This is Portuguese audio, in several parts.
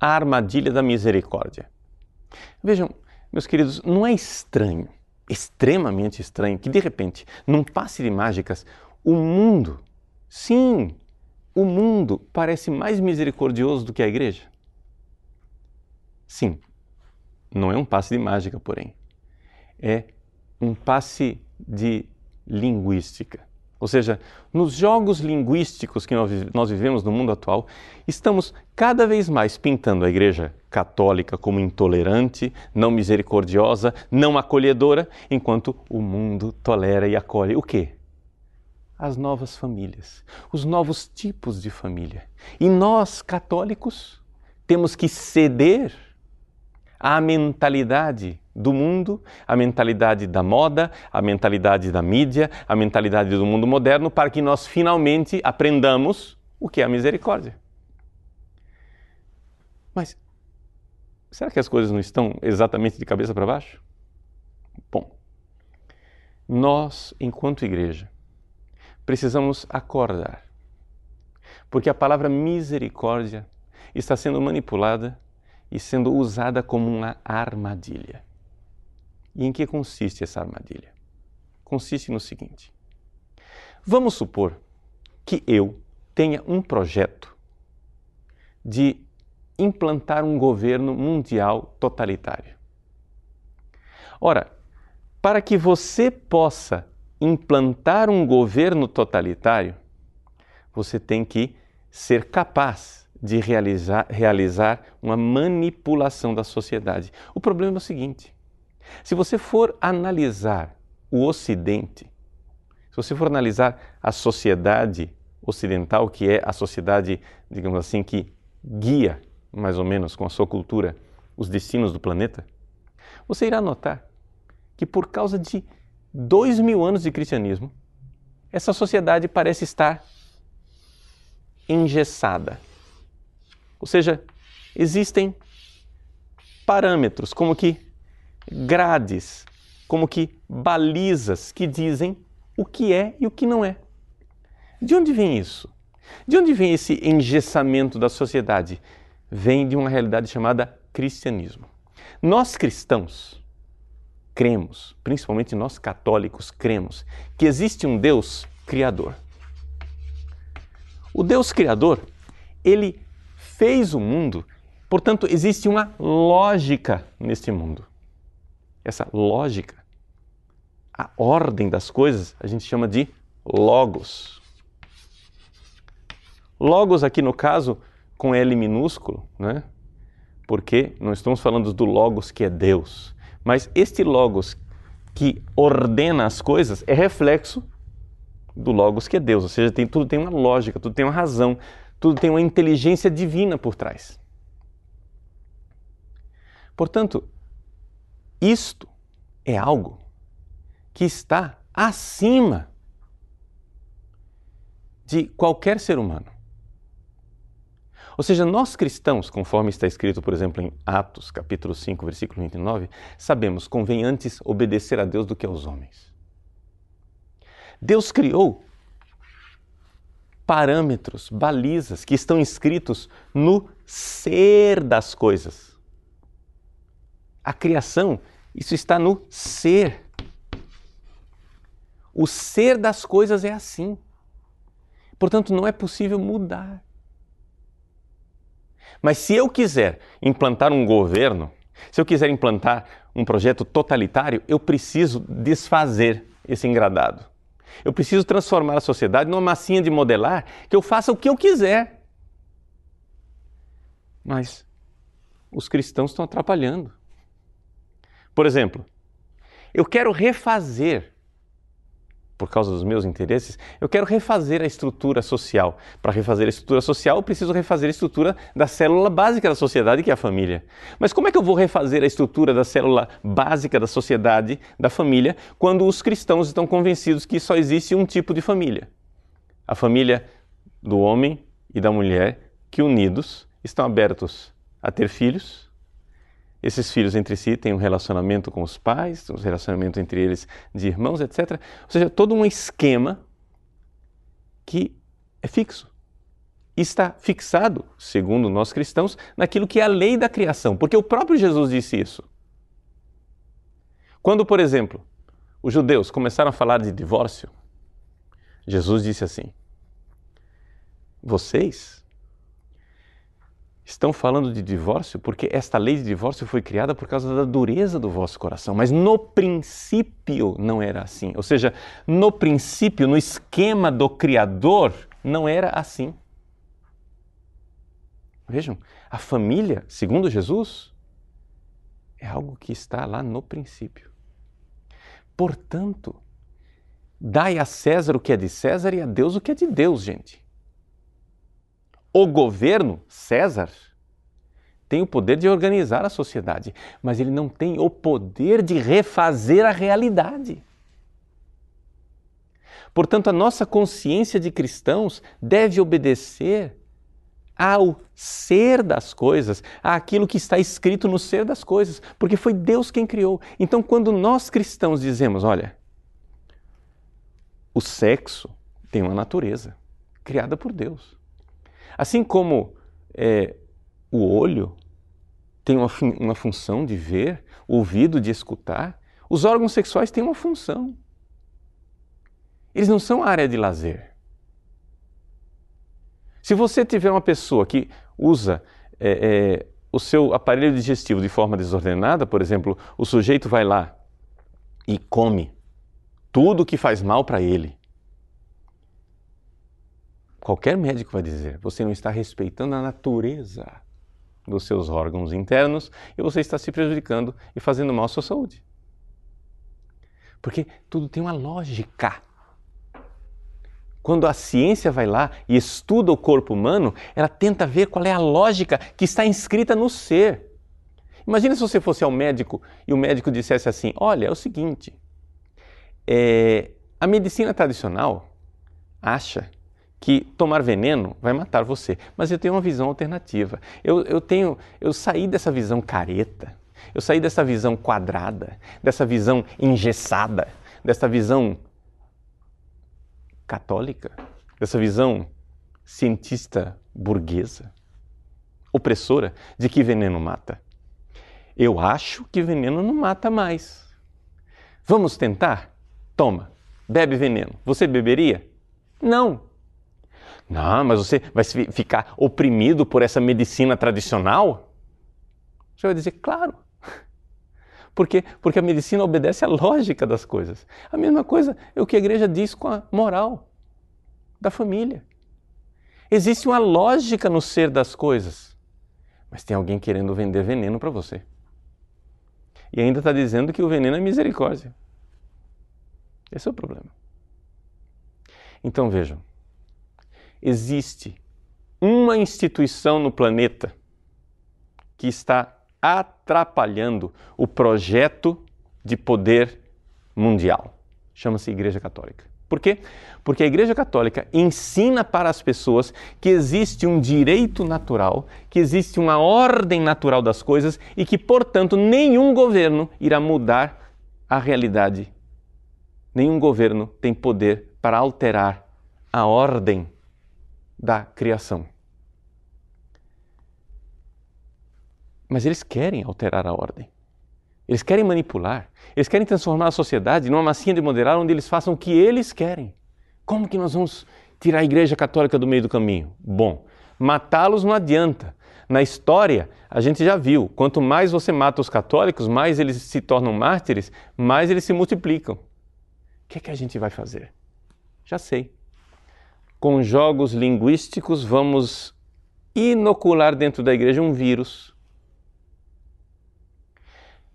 a armadilha da misericórdia. Vejam, meus queridos, não é estranho, extremamente estranho, que de repente, num passe de mágicas, o mundo, sim, o mundo parece mais misericordioso do que a igreja? Sim, não é um passe de mágica, porém. É um passe de linguística. Ou seja, nos jogos linguísticos que nós vivemos no mundo atual, estamos cada vez mais pintando a Igreja Católica como intolerante, não misericordiosa, não acolhedora, enquanto o mundo tolera e acolhe o quê? As novas famílias, os novos tipos de família. E nós, católicos, temos que ceder à mentalidade do mundo, a mentalidade da moda, a mentalidade da mídia, a mentalidade do mundo moderno, para que nós finalmente aprendamos o que é a misericórdia. Mas será que as coisas não estão exatamente de cabeça para baixo? Bom, nós, enquanto igreja, precisamos acordar, porque a palavra misericórdia está sendo manipulada e sendo usada como uma armadilha. E em que consiste essa armadilha? Consiste no seguinte: vamos supor que eu tenha um projeto de implantar um governo mundial totalitário. Ora, para que você possa implantar um governo totalitário, você tem que ser capaz de realizar, realizar uma manipulação da sociedade. O problema é o seguinte: se você for analisar o Ocidente, se você for analisar a sociedade ocidental, que é a sociedade, digamos assim, que guia, mais ou menos, com a sua cultura, os destinos do planeta, você irá notar que por causa de dois mil anos de cristianismo, essa sociedade parece estar engessada. Ou seja, existem parâmetros como que grades, como que balizas que dizem o que é e o que não é. De onde vem isso? De onde vem esse engessamento da sociedade? Vem de uma realidade chamada cristianismo. Nós cristãos cremos, principalmente nós católicos cremos, que existe um Deus criador. O Deus criador, ele fez o mundo, portanto, existe uma lógica neste mundo essa lógica, a ordem das coisas, a gente chama de logos. Logos aqui no caso com L minúsculo, né? Porque não estamos falando do logos que é Deus, mas este logos que ordena as coisas é reflexo do logos que é Deus, ou seja, tem, tudo tem uma lógica, tudo tem uma razão, tudo tem uma inteligência divina por trás. Portanto, isto é algo que está acima de qualquer ser humano. Ou seja, nós cristãos, conforme está escrito, por exemplo, em Atos, capítulo 5, versículo 29, sabemos convém antes obedecer a Deus do que aos homens. Deus criou parâmetros, balizas que estão escritos no ser das coisas. A criação, isso está no ser. O ser das coisas é assim. Portanto, não é possível mudar. Mas se eu quiser implantar um governo, se eu quiser implantar um projeto totalitário, eu preciso desfazer esse engradado. Eu preciso transformar a sociedade numa massinha de modelar que eu faça o que eu quiser. Mas os cristãos estão atrapalhando. Por exemplo, eu quero refazer, por causa dos meus interesses, eu quero refazer a estrutura social. Para refazer a estrutura social, eu preciso refazer a estrutura da célula básica da sociedade, que é a família. Mas como é que eu vou refazer a estrutura da célula básica da sociedade, da família, quando os cristãos estão convencidos que só existe um tipo de família? A família do homem e da mulher que unidos estão abertos a ter filhos esses filhos entre si têm um relacionamento com os pais, um relacionamento entre eles de irmãos, etc. Ou seja, todo um esquema que é fixo. está fixado, segundo nós cristãos, naquilo que é a lei da criação, porque o próprio Jesus disse isso. Quando, por exemplo, os judeus começaram a falar de divórcio, Jesus disse assim: Vocês estão falando de divórcio porque esta lei de divórcio foi criada por causa da dureza do vosso coração, mas no princípio não era assim. Ou seja, no princípio, no esquema do Criador, não era assim. Vejam, a família, segundo Jesus, é algo que está lá no princípio. Portanto, dai a César o que é de César e a Deus o que é de Deus, gente. O governo, César, tem o poder de organizar a sociedade, mas ele não tem o poder de refazer a realidade. Portanto, a nossa consciência de cristãos deve obedecer ao ser das coisas, àquilo que está escrito no ser das coisas, porque foi Deus quem criou. Então, quando nós cristãos dizemos, olha, o sexo tem uma natureza criada por Deus. Assim como é, o olho tem uma, uma função de ver, o ouvido de escutar, os órgãos sexuais têm uma função. Eles não são área de lazer. Se você tiver uma pessoa que usa é, é, o seu aparelho digestivo de forma desordenada, por exemplo, o sujeito vai lá e come tudo que faz mal para ele. Qualquer médico vai dizer: você não está respeitando a natureza dos seus órgãos internos e você está se prejudicando e fazendo mal à sua saúde. Porque tudo tem uma lógica. Quando a ciência vai lá e estuda o corpo humano, ela tenta ver qual é a lógica que está inscrita no ser. Imagina se você fosse ao médico e o médico dissesse assim: Olha, é o seguinte, é, a medicina tradicional acha que tomar veneno vai matar você. Mas eu tenho uma visão alternativa. Eu, eu tenho, eu saí dessa visão careta, eu saí dessa visão quadrada, dessa visão engessada, dessa visão católica, dessa visão cientista burguesa, opressora de que veneno mata. Eu acho que veneno não mata mais. Vamos tentar? Toma, bebe veneno. Você beberia? Não, não, mas você vai ficar oprimido por essa medicina tradicional? Você vai dizer, claro. Por quê? Porque a medicina obedece à lógica das coisas. A mesma coisa é o que a igreja diz com a moral da família. Existe uma lógica no ser das coisas, mas tem alguém querendo vender veneno para você. E ainda está dizendo que o veneno é misericórdia. Esse é o problema. Então vejam, existe uma instituição no planeta que está atrapalhando o projeto de poder mundial. Chama-se Igreja Católica. Por quê? Porque a Igreja Católica ensina para as pessoas que existe um direito natural, que existe uma ordem natural das coisas e que, portanto, nenhum governo irá mudar a realidade. Nenhum governo tem poder para alterar a ordem da criação. Mas eles querem alterar a ordem. Eles querem manipular. Eles querem transformar a sociedade numa massinha de moderar onde eles façam o que eles querem. Como que nós vamos tirar a Igreja Católica do meio do caminho? Bom, matá-los não adianta. Na história, a gente já viu: quanto mais você mata os católicos, mais eles se tornam mártires, mais eles se multiplicam. O que é que a gente vai fazer? Já sei com jogos linguísticos, vamos inocular dentro da igreja um vírus.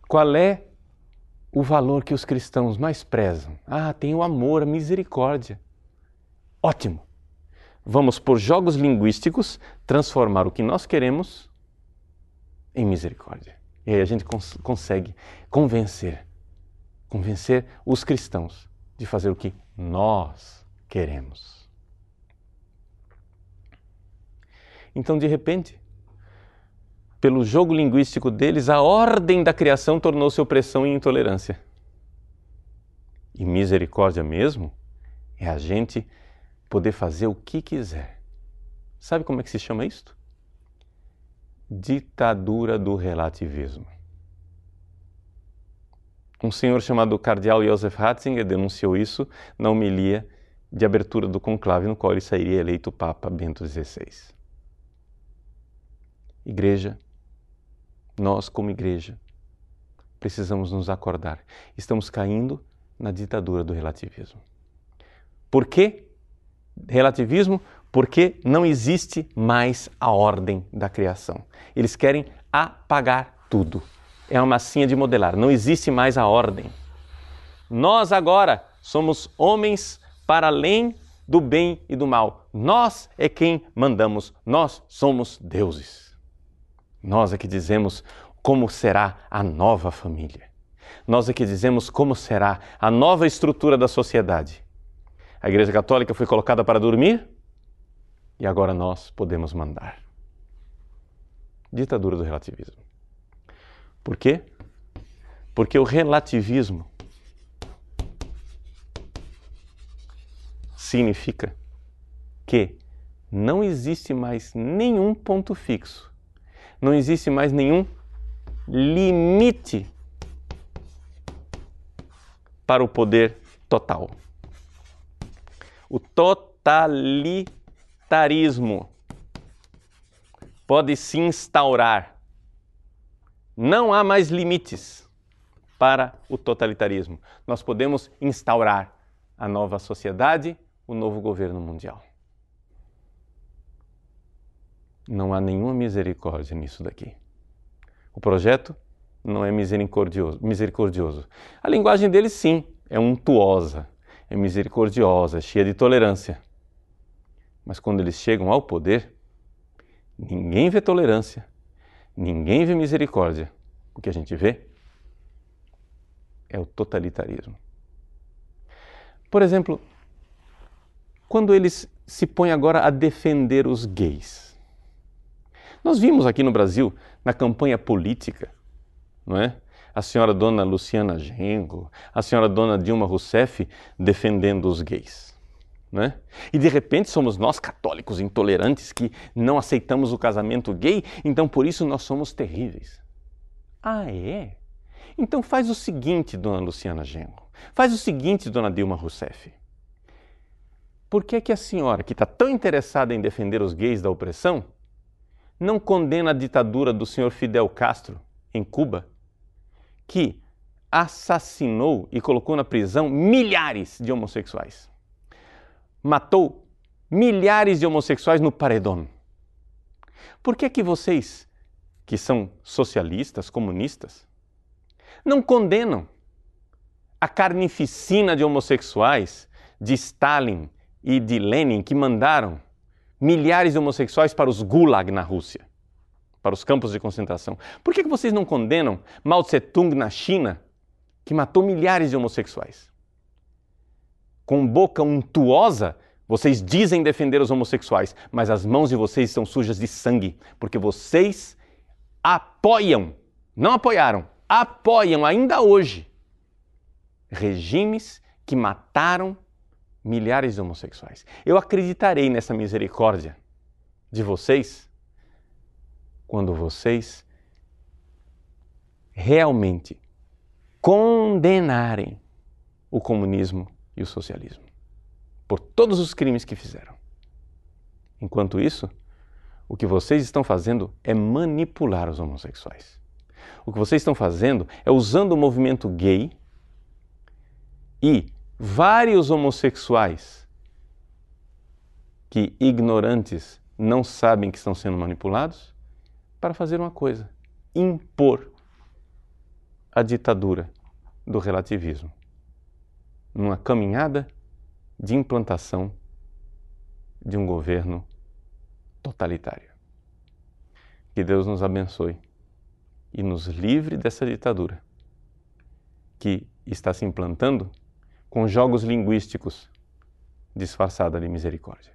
Qual é o valor que os cristãos mais prezam? Ah, tem o amor, a misericórdia. Ótimo! Vamos, por jogos linguísticos, transformar o que nós queremos em misericórdia. E aí a gente cons consegue convencer, convencer os cristãos de fazer o que nós queremos. Então, de repente, pelo jogo linguístico deles, a ordem da criação tornou-se opressão e intolerância. E misericórdia mesmo é a gente poder fazer o que quiser, Sabe como é que se chama isto? Ditadura do relativismo. Um senhor chamado cardeal Josef Ratzinger denunciou isso na homilia de abertura do conclave no qual ele sairia eleito Papa Bento XVI. Igreja, nós como igreja, precisamos nos acordar. Estamos caindo na ditadura do relativismo. Por que relativismo? Porque não existe mais a ordem da criação. Eles querem apagar tudo. É uma massinha de modelar. Não existe mais a ordem. Nós agora somos homens para além do bem e do mal. Nós é quem mandamos. Nós somos deuses. Nós é que dizemos como será a nova família. Nós é que dizemos como será a nova estrutura da sociedade. A Igreja Católica foi colocada para dormir e agora nós podemos mandar. Ditadura do relativismo. Por quê? Porque o relativismo significa que não existe mais nenhum ponto fixo, não existe mais nenhum limite para o poder total. O totalitarismo pode se instaurar. Não há mais limites para o totalitarismo. Nós podemos instaurar a nova sociedade o novo governo mundial. Não há nenhuma misericórdia nisso daqui. O projeto não é misericordioso. misericordioso. A linguagem dele, sim, é untuosa, é misericordiosa, cheia de tolerância. Mas quando eles chegam ao poder, ninguém vê tolerância, ninguém vê misericórdia. O que a gente vê é o totalitarismo. Por exemplo, quando eles se põem agora a defender os gays. Nós vimos aqui no Brasil, na campanha política, não é? A senhora dona Luciana Gengo, a senhora dona Dilma Rousseff defendendo os gays. Não é? E de repente somos nós católicos intolerantes que não aceitamos o casamento gay, então por isso nós somos terríveis. Ah, é? Então faz o seguinte, dona Luciana Gengo. Faz o seguinte, dona Dilma Rousseff por que, que a senhora, que está tão interessada em defender os gays da opressão, não condena a ditadura do senhor Fidel Castro em Cuba, que assassinou e colocou na prisão milhares de homossexuais? Matou milhares de homossexuais no paredão. Por que que vocês, que são socialistas, comunistas, não condenam a carnificina de homossexuais de Stalin, e de Lenin que mandaram milhares de homossexuais para os gulag na Rússia, para os campos de concentração. Por que, vocês não condenam Mao Tse-tung na China, que matou milhares de homossexuais? Com boca untuosa, vocês dizem defender os homossexuais, mas as mãos de vocês estão sujas de sangue, porque vocês apoiam, não apoiaram, apoiam ainda hoje regimes que mataram milhares de homossexuais. Eu acreditarei nessa misericórdia de vocês quando vocês realmente condenarem o comunismo e o socialismo por todos os crimes que fizeram. Enquanto isso, o que vocês estão fazendo é manipular os homossexuais. O que vocês estão fazendo é usando o movimento gay e vários homossexuais que, ignorantes, não sabem que estão sendo manipulados para fazer uma coisa: impor a ditadura do relativismo numa caminhada de implantação de um governo totalitário. Que Deus nos abençoe e nos livre dessa ditadura que está se implantando com jogos linguísticos disfarçada de misericórdia.